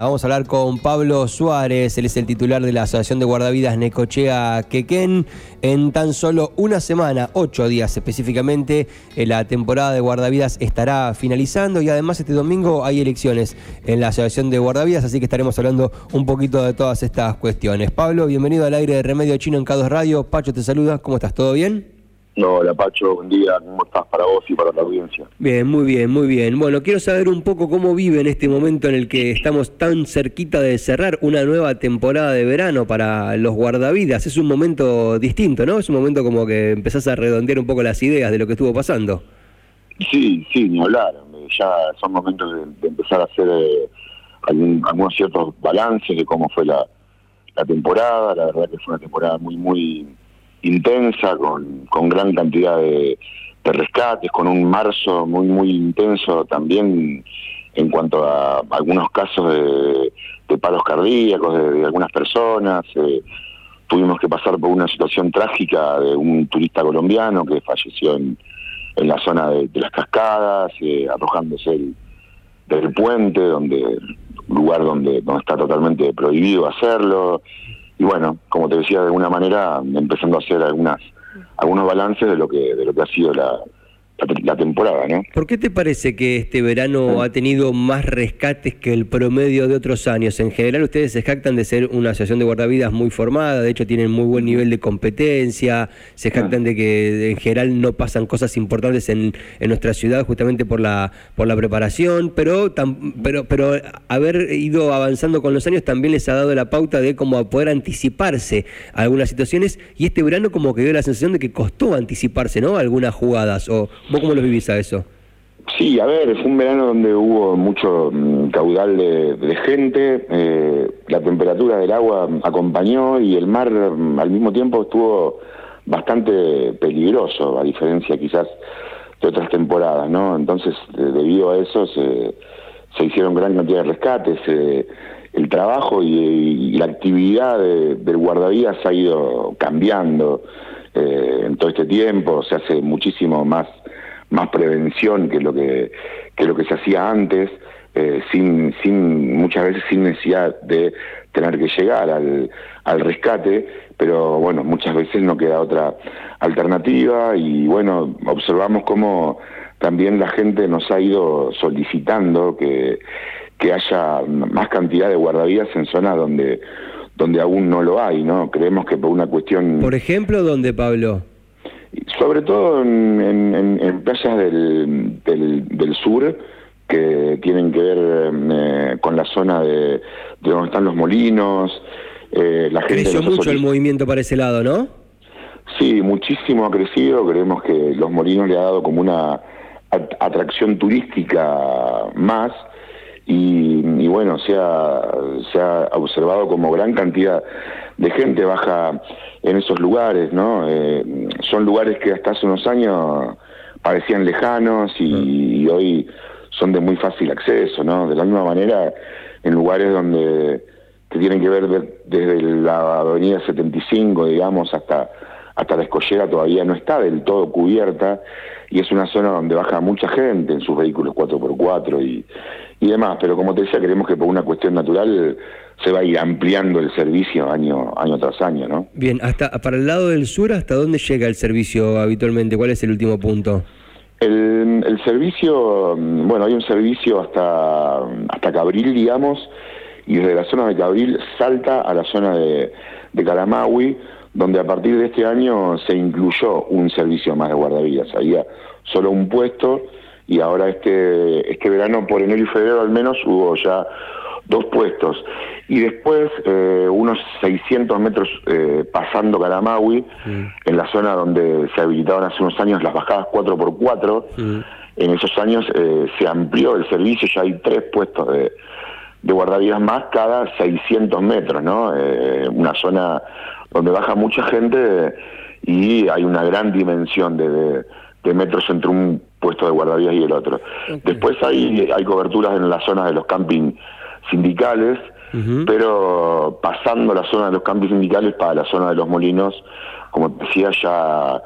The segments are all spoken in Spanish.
Vamos a hablar con Pablo Suárez, él es el titular de la Asociación de Guardavidas Necochea Quequén. En tan solo una semana, ocho días específicamente, eh, la temporada de guardavidas estará finalizando y además este domingo hay elecciones en la Asociación de Guardavidas, así que estaremos hablando un poquito de todas estas cuestiones. Pablo, bienvenido al aire de Remedio Chino en K2 Radio. Pacho te saluda, ¿cómo estás? ¿Todo bien? Hola Pacho, buen día, ¿cómo estás para vos y para la audiencia? Bien, muy bien, muy bien. Bueno, quiero saber un poco cómo vive en este momento en el que estamos tan cerquita de cerrar una nueva temporada de verano para los guardavidas. Es un momento distinto, ¿no? Es un momento como que empezás a redondear un poco las ideas de lo que estuvo pasando. Sí, sí, ni hablar. Ya son momentos de, empezar a hacer eh, algunos ciertos balances de cómo fue la, la temporada. La verdad que fue una temporada muy, muy intensa, con, con gran cantidad de, rescates, con un marzo muy, muy intenso también en cuanto a algunos casos de, paros cardíacos de, algunas personas. Eh, tuvimos que pasar por una situación trágica de un turista colombiano que falleció en, en la zona de, las cascadas, eh, arrojándose el, del puente, donde lugar donde, donde está totalmente prohibido hacerlo y bueno, como te decía, de alguna manera empezando a hacer algunas algunos balances de lo que de lo que ha sido la, la, temporada, ¿no? ¿Por qué te parece que este verano ha tenido más rescates que el promedio de otros años? En general ustedes se jactan de ser una asociación de guardavidas muy formada, de hecho tienen muy buen nivel de competencia, se jactan de que en general no pasan cosas importantes en, en nuestra ciudad justamente por la por la preparación, pero pero pero haber ido avanzando con los años también les ha dado la pauta de cómo poder anticiparse a algunas situaciones y este verano como que dio la sensación de que costó anticiparse, ¿no? algunas jugadas o ¿Vos cómo lo vivís a eso? Sí, a ver, fue un verano donde hubo mucho mm, caudal de, gente, eh, la temperatura del agua acompañó y el mar mm, al mismo tiempo estuvo bastante peligroso, a diferencia quizás de otras temporadas, ¿no? Entonces, debido a eso se, hicieron gran cantidad de rescates, el trabajo y, la actividad del guardavías ha ido cambiando eh, en todo este tiempo, se hace muchísimo más más prevención que lo que, que lo que se hacía antes, eh, sin, sin, muchas veces sin necesidad de tener que llegar al, al rescate, pero bueno, muchas veces no queda otra alternativa y bueno, observamos cómo también la gente nos ha ido solicitando que, que haya más cantidad de guardavidas en zonas donde donde aún no lo hay, ¿no? Creemos que por una cuestión... Por ejemplo, ¿dónde, Pablo? Sobre todo en, en, playas del, del, sur que tienen que ver eh, con la zona de, donde están los molinos. Eh, la gente Creció mucho el movimiento para ese lado, ¿no? Sí, muchísimo ha crecido. Creemos que los molinos le ha dado como una atracción turística más. Y, y, bueno, se ha, se ha observado como gran cantidad de gente baja en esos lugares, ¿no? Eh, son lugares que hasta hace unos años parecían lejanos y, mm. hoy son de muy fácil acceso, ¿no? De la misma manera, en lugares donde que tienen que ver desde la avenida 75, digamos, hasta hasta la escollera todavía no está del todo cubierta y es una zona donde baja mucha gente en sus vehículos 4x4 y, y demás, pero como te decía, creemos que por una cuestión natural se va a ir ampliando el servicio año, año tras año, ¿no? Bien, hasta para el lado del sur, ¿hasta dónde llega el servicio habitualmente? ¿Cuál es el último punto? El, el servicio, bueno, hay un servicio hasta, hasta Cabril, digamos, y desde la zona de Cabril salta a la zona de, de Calamaui, donde a partir de este año se incluyó un servicio más de guardavidas. Había solo un puesto y ahora este, este verano, por enero y febrero al menos, hubo ya dos puestos. Y después, eh, unos 600 metros eh, pasando Calamaui, mm. en la zona donde se habilitaron hace unos años las bajadas 4x4, mm. en esos años eh, se amplió el servicio, ya hay tres puestos de, de guardavidas más cada 600 metros, ¿no? una zona donde baja mucha gente y hay una gran dimensión de, de, metros entre un puesto de guardavidas y el otro. Después hay, hay coberturas en las zonas de los camping sindicales, pero pasando la zona de los campos sindicales para la zona de los molinos, como decía, ya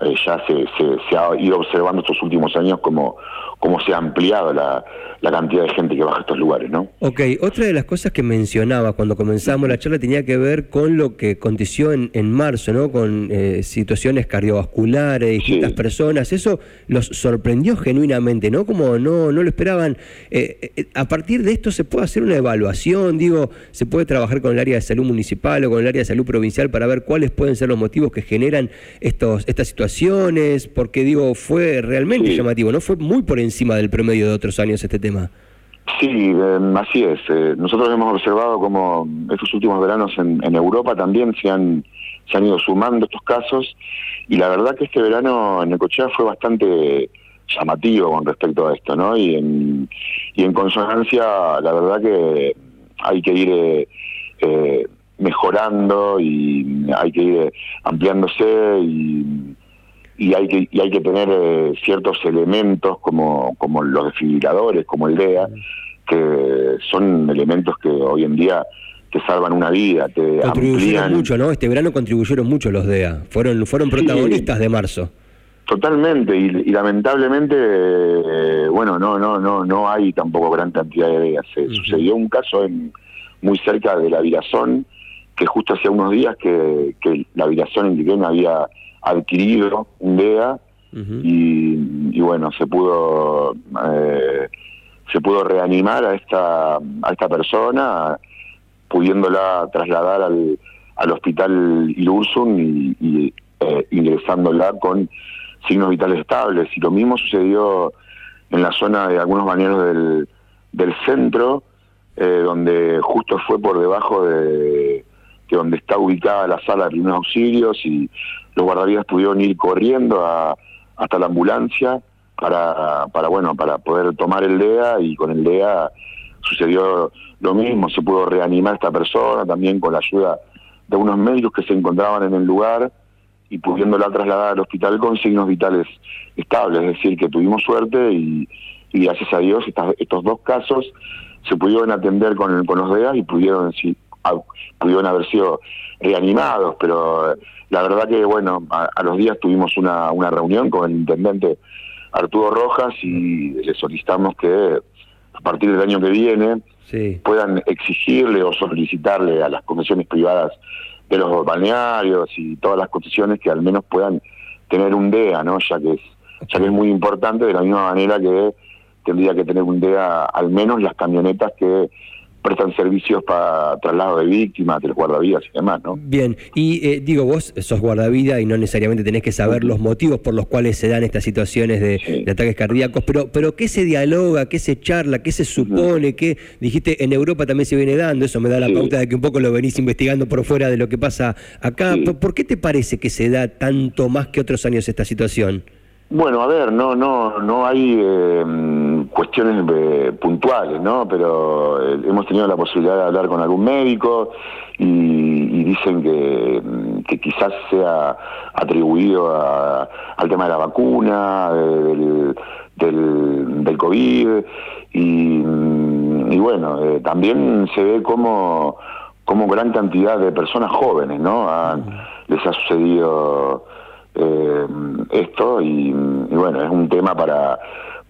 eh, ya se, se, ha ido observando estos últimos años como, cómo se ha ampliado la, la, cantidad de gente que baja a estos lugares, ¿no? Ok, otra de las cosas que mencionaba cuando comenzamos la charla tenía que ver con lo que aconteció en, en marzo, ¿no? Con eh, situaciones cardiovasculares, distintas personas. Eso los sorprendió genuinamente, ¿no? Como no, no lo esperaban. Eh, eh, a partir de esto se puede hacer una evaluación, digo, se puede trabajar con el área de salud municipal o con el área de salud provincial para ver cuáles pueden ser los motivos que generan estos, estas situaciones, porque digo, fue realmente llamativo, ¿no? Fue muy por encima del promedio de otros años este tema. Sí, em, así es. Eh, nosotros hemos observado como estos últimos veranos en, Europa también se han, se han ido sumando estos casos y la verdad que este verano en Necochea fue bastante llamativo con respecto a esto, ¿no? Y en, y en consonancia, la verdad que hay que ir eh, eh, mejorando y hay que ir ampliándose y y hay que y hay que tener eh, ciertos elementos como como los desfibriladores como el DEA que son elementos que hoy en día te salvan una vida te contribuyeron mucho no este verano contribuyeron mucho los DEA fueron fueron protagonistas de marzo. Totalmente y, lamentablemente eh, bueno no no no no hay tampoco gran cantidad de DEA se sucedió un caso en muy cerca de la Virazón que justo hacía unos días que, que la en Liquén había adquirido un DEA y, bueno, se pudo eh, se pudo reanimar a esta a esta persona, pudiéndola trasladar al, al hospital Irursum y, eh, ingresándola con signos vitales estables. Y lo mismo sucedió en la zona de algunos bañeros del, del centro, eh, donde justo fue por debajo de, de donde está ubicada la sala de primeros auxilios y los guardavidas pudieron ir corriendo hasta la ambulancia para, para, bueno, para poder tomar el DEA y con el DEA sucedió lo mismo, se pudo reanimar esta persona también con la ayuda de unos médicos que se encontraban en el lugar y pudiéndola trasladar al hospital con signos vitales estables, es decir, que tuvimos suerte y, gracias a Dios estos dos casos se pudieron atender con, con los DEA y pudieron, sí, pudieron haber sido reanimados, pero la verdad que, bueno, a, los días tuvimos una, una reunión con el intendente Arturo Rojas y le solicitamos que a partir del año que viene puedan exigirle o solicitarle a las comisiones privadas de los balnearios y todas las concesiones que al menos puedan tener un DEA, ¿no? Ya que es, ya que es muy importante de la misma manera que tendría que tener un DEA al menos las camionetas que prestan servicios para traslado de víctimas, de los guardavidas y demás, ¿no? Bien, y eh, digo, vos sos guardavida y no necesariamente tenés que saber los motivos por los cuales se dan estas situaciones de, ataques cardíacos, pero, pero ¿qué se dialoga, qué se charla, qué se supone, qué dijiste en Europa también se viene dando? Eso me da la pauta de que un poco lo venís investigando por fuera de lo que pasa acá. ¿Por qué te parece que se da tanto más que otros años esta situación? Bueno, a ver, no, no, no hay eh, cuestiones eh, puntuales, ¿no? Pero eh, hemos tenido la posibilidad de hablar con algún médico y, dicen que, mm, que, quizás sea atribuido al tema de la vacuna, del, del, COVID y, mm, bueno, también se ve como, como gran cantidad de personas jóvenes, ¿no? les ha sucedido eh, esto y, bueno, es un tema para,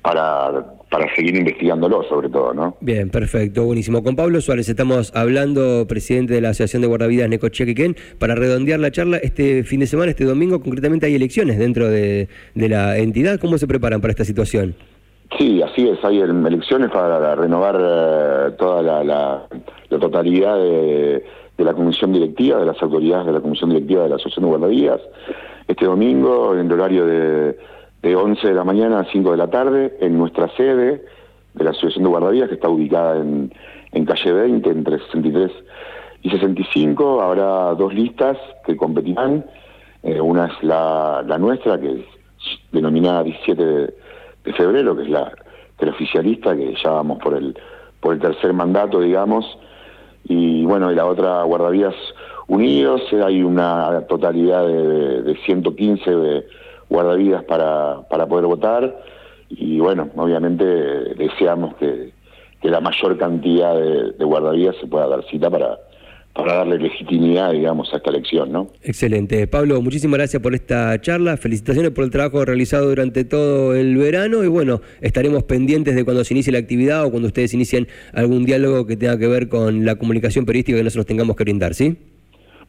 para, para seguir investigándolo sobre todo, ¿no? Bien, perfecto, buenísimo. Con Pablo Suárez estamos hablando, presidente de la Asociación de Guardavidas Necochequequén, para redondear la charla este fin de semana, este domingo, concretamente hay elecciones dentro de, de la entidad. ¿Cómo se preparan para esta situación? Sí, así es, hay elecciones para renovar eh, toda la, la, totalidad de, de, la comisión directiva, de las autoridades de la comisión directiva de la Asociación de Guardavidas este domingo en el horario de, de 11 de la mañana a 5 de la tarde en nuestra sede de la Asociación de Guardavías que está ubicada en, en calle 20 entre 63 y 65. Habrá dos listas que competirán. Eh, una es la, la, nuestra, que es denominada 17 de, febrero, que es la, que oficialista, que ya vamos por el, por el tercer mandato, digamos. Y bueno, y la otra Guardavías unidos, hay una totalidad de, de 115 guardavidas para, para poder votar y bueno, obviamente deseamos que, la mayor cantidad de, guardavidas se pueda dar cita para, para darle legitimidad, digamos, a esta elección, ¿no? Excelente. Pablo, muchísimas gracias por esta charla. Felicitaciones por el trabajo realizado durante todo el verano y bueno, estaremos pendientes de cuando se inicie la actividad o cuando ustedes inicien algún diálogo que tenga que ver con la comunicación periodística que nosotros tengamos que brindar, ¿sí?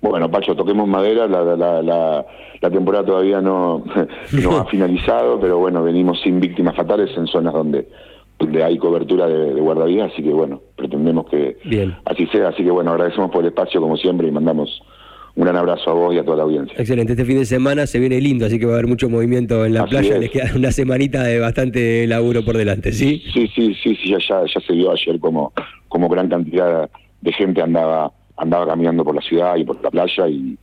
Bueno, Pacho, toquemos madera, la, la, la, la temporada todavía no, no ha finalizado, pero bueno, venimos sin víctimas fatales en zonas donde donde hay cobertura de, de guardavidas, así que bueno, pretendemos que así sea. Así que bueno, agradecemos por el espacio como siempre y mandamos un gran abrazo a vos y a toda la audiencia. Excelente, este fin de semana se viene lindo, así que va a haber mucho movimiento en la playa, les queda una semanita de bastante laburo por delante, ¿sí? Sí, sí, sí, sí, ya, ya, se vio ayer como, como gran cantidad de gente andaba, andaba caminando por la ciudad y por la playa y,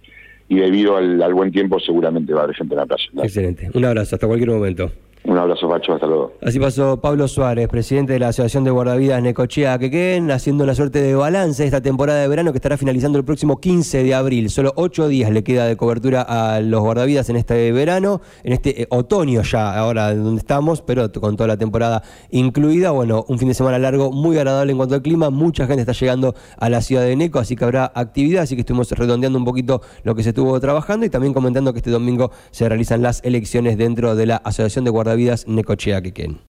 y debido al, al buen tiempo seguramente va a haber gente en la playa. Excelente, un abrazo, hasta cualquier momento. Un abrazo, Pacho, hasta luego. Así pasó Pablo Suárez, presidente de la Asociación de Guardavidas Necochea Quequén, haciendo una suerte de balance esta temporada de verano que estará finalizando el próximo 15 de abril. Solo ocho días le queda de cobertura a los guardavidas en este verano, en este eh, otoño ya, ahora donde estamos, pero con toda la temporada incluida. Bueno, un fin de semana largo, muy agradable en cuanto al clima. Mucha gente está llegando a la ciudad de Neco, así que habrá actividad. Así que estuvimos redondeando un poquito lo que se estuvo trabajando y también comentando que este domingo se realizan las elecciones dentro de la Asociación de Guardavidas Vidas Necochea Quequén.